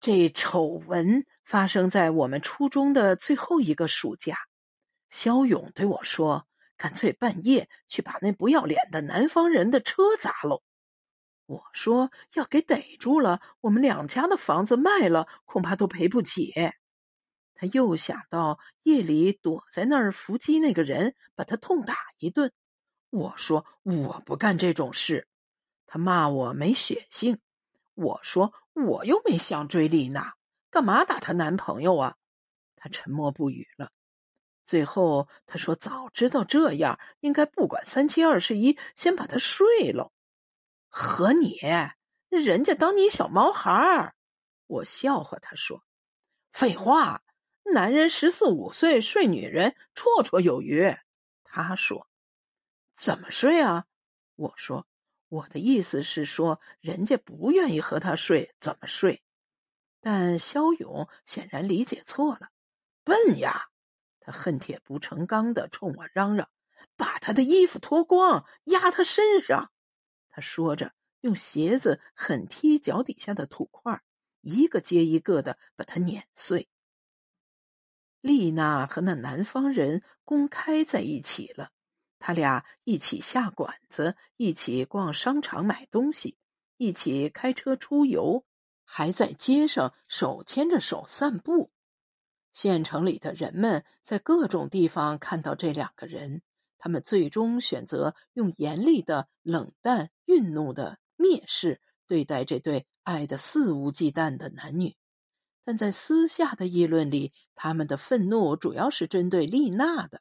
这丑闻发生在我们初中的最后一个暑假。肖勇对我说：“干脆半夜去把那不要脸的南方人的车砸喽。”我说：“要给逮住了，我们两家的房子卖了，恐怕都赔不起。”他又想到夜里躲在那儿伏击那个人，把他痛打一顿。我说：“我不干这种事。”他骂我没血性。我说：“我又没想追丽娜，干嘛打她男朋友啊？”他沉默不语了。最后他说：“早知道这样，应该不管三七二十一，先把她睡了。”和你，人家当你小毛孩儿。我笑话他说：“废话，男人十四五岁睡女人绰绰有余。”他说：“怎么睡啊？”我说。我的意思是说，人家不愿意和他睡，怎么睡？但肖勇显然理解错了，笨呀！他恨铁不成钢的冲我嚷嚷：“把他的衣服脱光，压他身上！”他说着，用鞋子狠踢脚底下的土块，一个接一个的把他碾碎。丽娜和那南方人公开在一起了。他俩一起下馆子，一起逛商场买东西，一起开车出游，还在街上手牵着手散步。县城里的人们在各种地方看到这两个人，他们最终选择用严厉的、冷淡、愠怒的蔑视对待这对爱得肆无忌惮的男女。但在私下的议论里，他们的愤怒主要是针对丽娜的。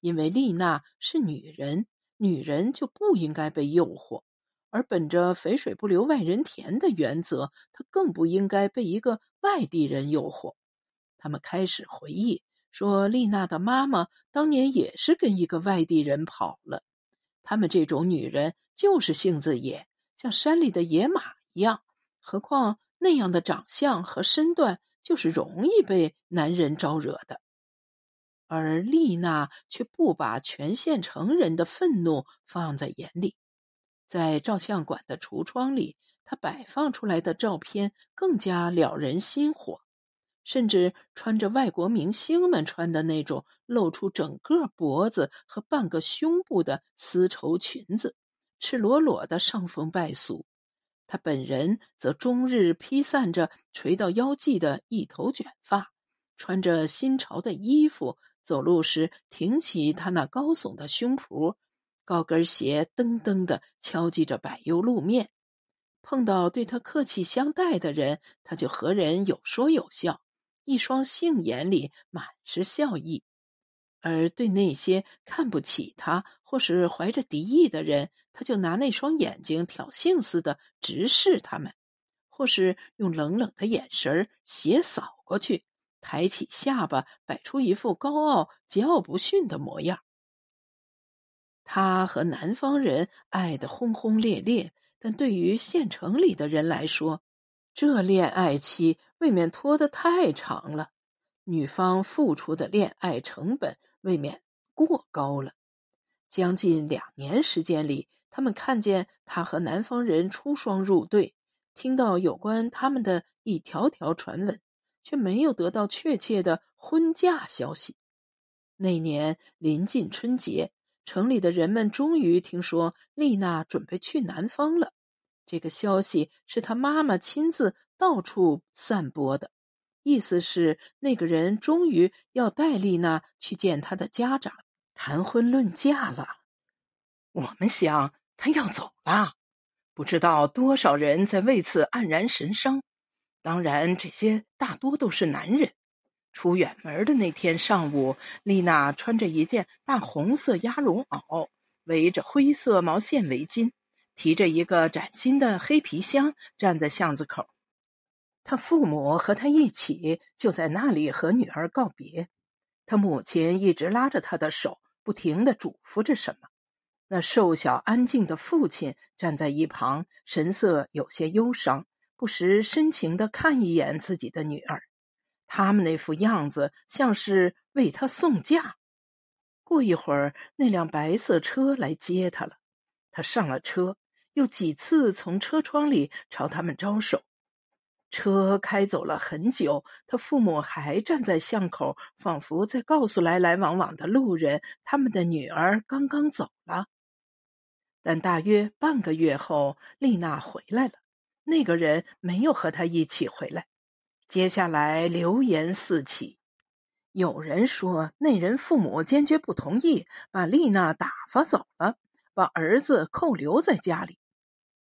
因为丽娜是女人，女人就不应该被诱惑，而本着“肥水不流外人田”的原则，她更不应该被一个外地人诱惑。他们开始回忆说，丽娜的妈妈当年也是跟一个外地人跑了。他们这种女人就是性子野，像山里的野马一样。何况那样的长相和身段，就是容易被男人招惹的。而丽娜却不把全县城人的愤怒放在眼里，在照相馆的橱窗里，她摆放出来的照片更加撩人心火，甚至穿着外国明星们穿的那种露出整个脖子和半个胸部的丝绸裙子，赤裸裸的伤风败俗。她本人则终日披散着垂到腰际的一头卷发，穿着新潮的衣服。走路时挺起他那高耸的胸脯，高跟鞋噔噔的敲击着柏油路面。碰到对他客气相待的人，他就和人有说有笑，一双杏眼里满是笑意；而对那些看不起他或是怀着敌意的人，他就拿那双眼睛挑衅似的直视他们，或是用冷冷的眼神斜扫过去。抬起下巴，摆出一副高傲、桀骜不驯的模样。他和南方人爱得轰轰烈烈，但对于县城里的人来说，这恋爱期未免拖得太长了，女方付出的恋爱成本未免过高了。将近两年时间里，他们看见他和南方人出双入对，听到有关他们的一条条传闻。却没有得到确切的婚嫁消息。那年临近春节，城里的人们终于听说丽娜准备去南方了。这个消息是她妈妈亲自到处散播的，意思是那个人终于要带丽娜去见他的家长，谈婚论嫁了。我们想他要走了，不知道多少人在为此黯然神伤。当然，这些大多都是男人。出远门的那天上午，丽娜穿着一件大红色鸭绒袄，围着灰色毛线围巾，提着一个崭新的黑皮箱，站在巷子口。她父母和她一起就在那里和女儿告别。她母亲一直拉着她的手，不停的嘱咐着什么。那瘦小安静的父亲站在一旁，神色有些忧伤。不时深情的看一眼自己的女儿，他们那副样子像是为她送嫁。过一会儿，那辆白色车来接她了，她上了车，又几次从车窗里朝他们招手。车开走了很久，他父母还站在巷口，仿佛在告诉来来往往的路人，他们的女儿刚刚走了。但大约半个月后，丽娜回来了。那个人没有和他一起回来。接下来流言四起，有人说那人父母坚决不同意，把丽娜打发走了，把儿子扣留在家里。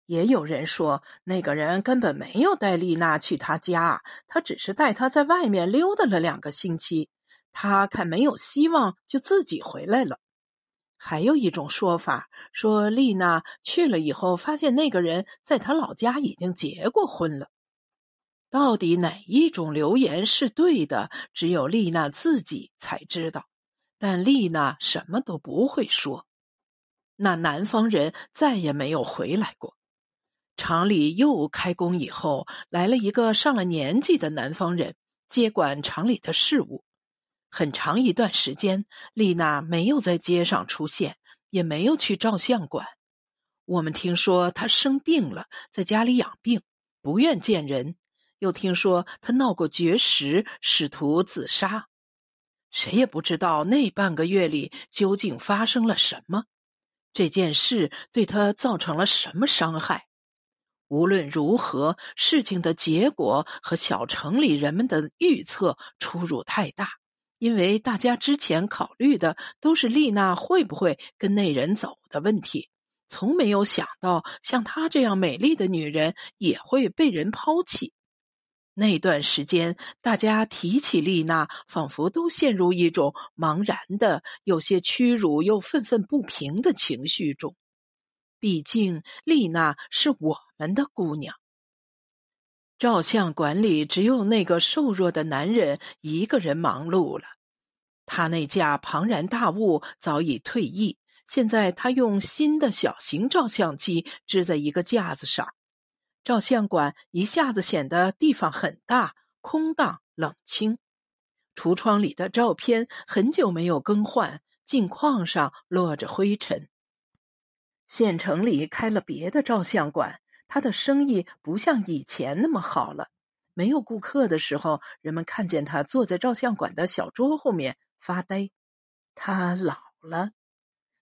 也有人说，那个人根本没有带丽娜去他家，他只是带她在外面溜达了两个星期。他看没有希望，就自己回来了。还有一种说法，说丽娜去了以后，发现那个人在她老家已经结过婚了。到底哪一种流言是对的，只有丽娜自己才知道。但丽娜什么都不会说。那南方人再也没有回来过。厂里又开工以后，来了一个上了年纪的南方人接管厂里的事务。很长一段时间，丽娜没有在街上出现，也没有去照相馆。我们听说她生病了，在家里养病，不愿见人。又听说她闹过绝食，试图自杀。谁也不知道那半个月里究竟发生了什么，这件事对她造成了什么伤害。无论如何，事情的结果和小城里人们的预测出入太大，因为大家之前考虑的都是丽娜会不会跟那人走的问题，从没有想到像她这样美丽的女人也会被人抛弃。那段时间，大家提起丽娜，仿佛都陷入一种茫然的、有些屈辱又愤愤不平的情绪中。毕竟，丽娜是我们的姑娘。照相馆里只有那个瘦弱的男人一个人忙碌了。他那架庞然大物早已退役，现在他用新的小型照相机支在一个架子上。照相馆一下子显得地方很大、空荡、冷清。橱窗里的照片很久没有更换，镜框上落着灰尘。县城里开了别的照相馆，他的生意不像以前那么好了。没有顾客的时候，人们看见他坐在照相馆的小桌后面发呆。他老了，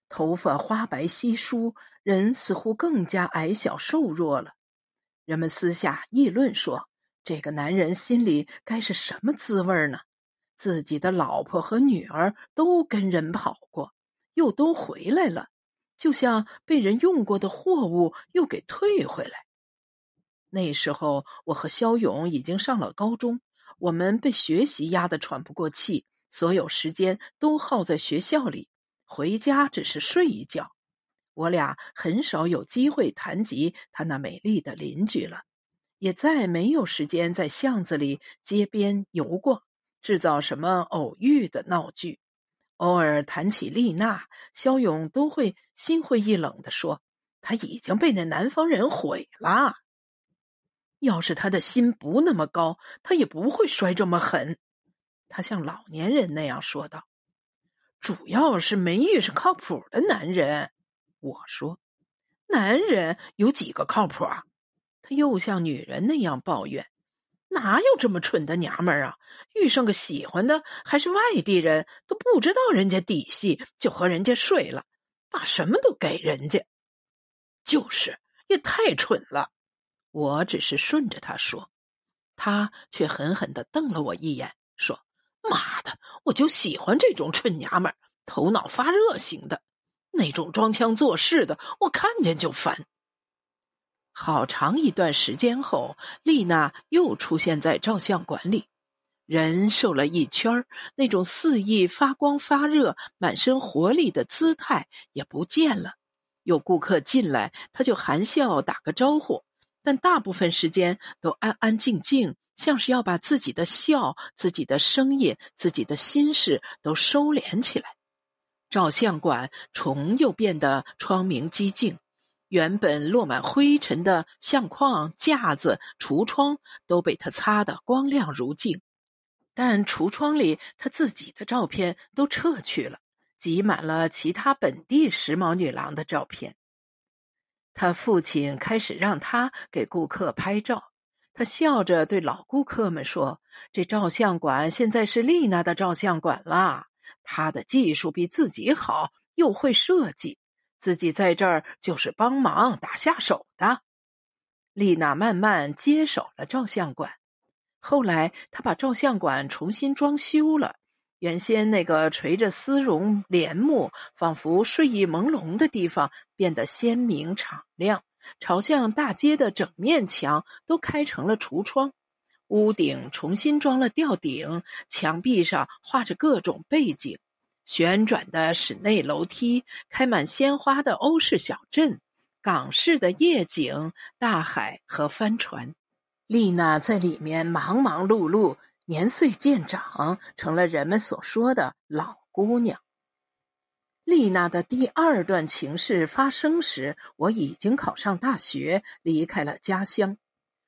头发花白稀疏，人似乎更加矮小瘦弱了。人们私下议论说：“这个男人心里该是什么滋味呢？自己的老婆和女儿都跟人跑过，又都回来了。”就像被人用过的货物又给退回来。那时候，我和肖勇已经上了高中，我们被学习压得喘不过气，所有时间都耗在学校里，回家只是睡一觉。我俩很少有机会谈及他那美丽的邻居了，也再没有时间在巷子里、街边游逛，制造什么偶遇的闹剧。偶尔谈起丽娜，肖勇都会心灰意冷的说：“她已经被那南方人毁了。要是他的心不那么高，他也不会摔这么狠。”他像老年人那样说道：“主要是没遇上靠谱的男人。”我说：“男人有几个靠谱啊？”他又像女人那样抱怨。哪有这么蠢的娘们儿啊！遇上个喜欢的还是外地人，都不知道人家底细就和人家睡了，把什么都给人家，就是也太蠢了。我只是顺着他说，他却狠狠的瞪了我一眼，说：“妈的，我就喜欢这种蠢娘们儿，头脑发热型的，那种装腔作势的，我看见就烦。”好长一段时间后，丽娜又出现在照相馆里，人瘦了一圈那种肆意发光发热、满身活力的姿态也不见了。有顾客进来，她就含笑打个招呼，但大部分时间都安安静静，像是要把自己的笑、自己的声音、自己的心事都收敛起来。照相馆重又变得窗明几净。原本落满灰尘的相框、架子、橱窗都被他擦得光亮如镜，但橱窗里他自己的照片都撤去了，挤满了其他本地时髦女郎的照片。他父亲开始让他给顾客拍照，他笑着对老顾客们说：“这照相馆现在是丽娜的照相馆啦，她的技术比自己好，又会设计，自己在这儿就是帮忙打下手的。”丽娜慢慢接手了照相馆，后来她把照相馆重新装修了。原先那个垂着丝绒帘幕、仿佛睡意朦胧的地方变得鲜明敞亮，朝向大街的整面墙都开成了橱窗，屋顶重新装了吊顶，墙壁上画着各种背景，旋转的室内楼梯，开满鲜花的欧式小镇，港式的夜景、大海和帆船。丽娜在里面忙忙碌碌。年岁渐长，成了人们所说的老姑娘。丽娜的第二段情事发生时，我已经考上大学，离开了家乡。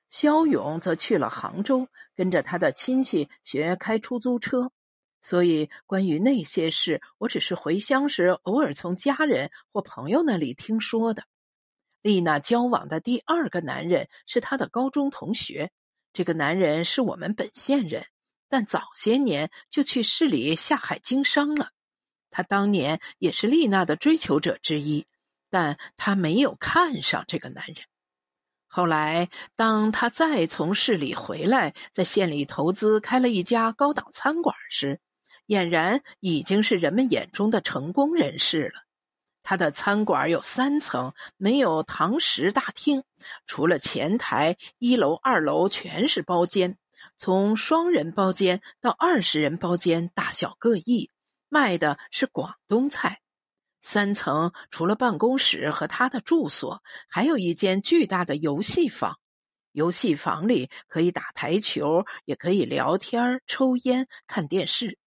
肖勇则去了杭州，跟着他的亲戚学开出租车。所以，关于那些事，我只是回乡时偶尔从家人或朋友那里听说的。丽娜交往的第二个男人是她的高中同学。这个男人是我们本县人，但早些年就去市里下海经商了。他当年也是丽娜的追求者之一，但他没有看上这个男人。后来，当他再从市里回来，在县里投资开了一家高档餐馆时，俨然已经是人们眼中的成功人士了。他的餐馆有三层，没有堂食大厅，除了前台，一楼、二楼全是包间，从双人包间到二十人包间，大小各异，卖的是广东菜。三层除了办公室和他的住所，还有一间巨大的游戏房，游戏房里可以打台球，也可以聊天、抽烟、看电视。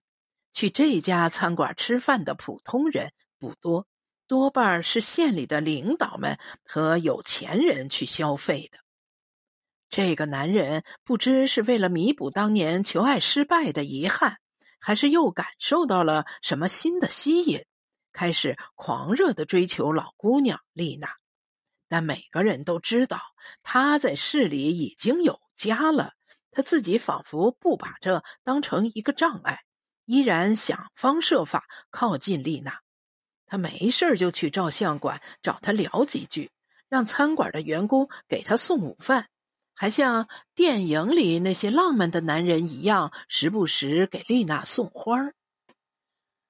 去这家餐馆吃饭的普通人不多。多半是县里的领导们和有钱人去消费的。这个男人不知是为了弥补当年求爱失败的遗憾，还是又感受到了什么新的吸引，开始狂热的追求老姑娘丽娜。但每个人都知道，他在市里已经有家了，他自己仿佛不把这当成一个障碍，依然想方设法靠近丽娜。他没事就去照相馆找她聊几句，让餐馆的员工给他送午饭，还像电影里那些浪漫的男人一样，时不时给丽娜送花儿。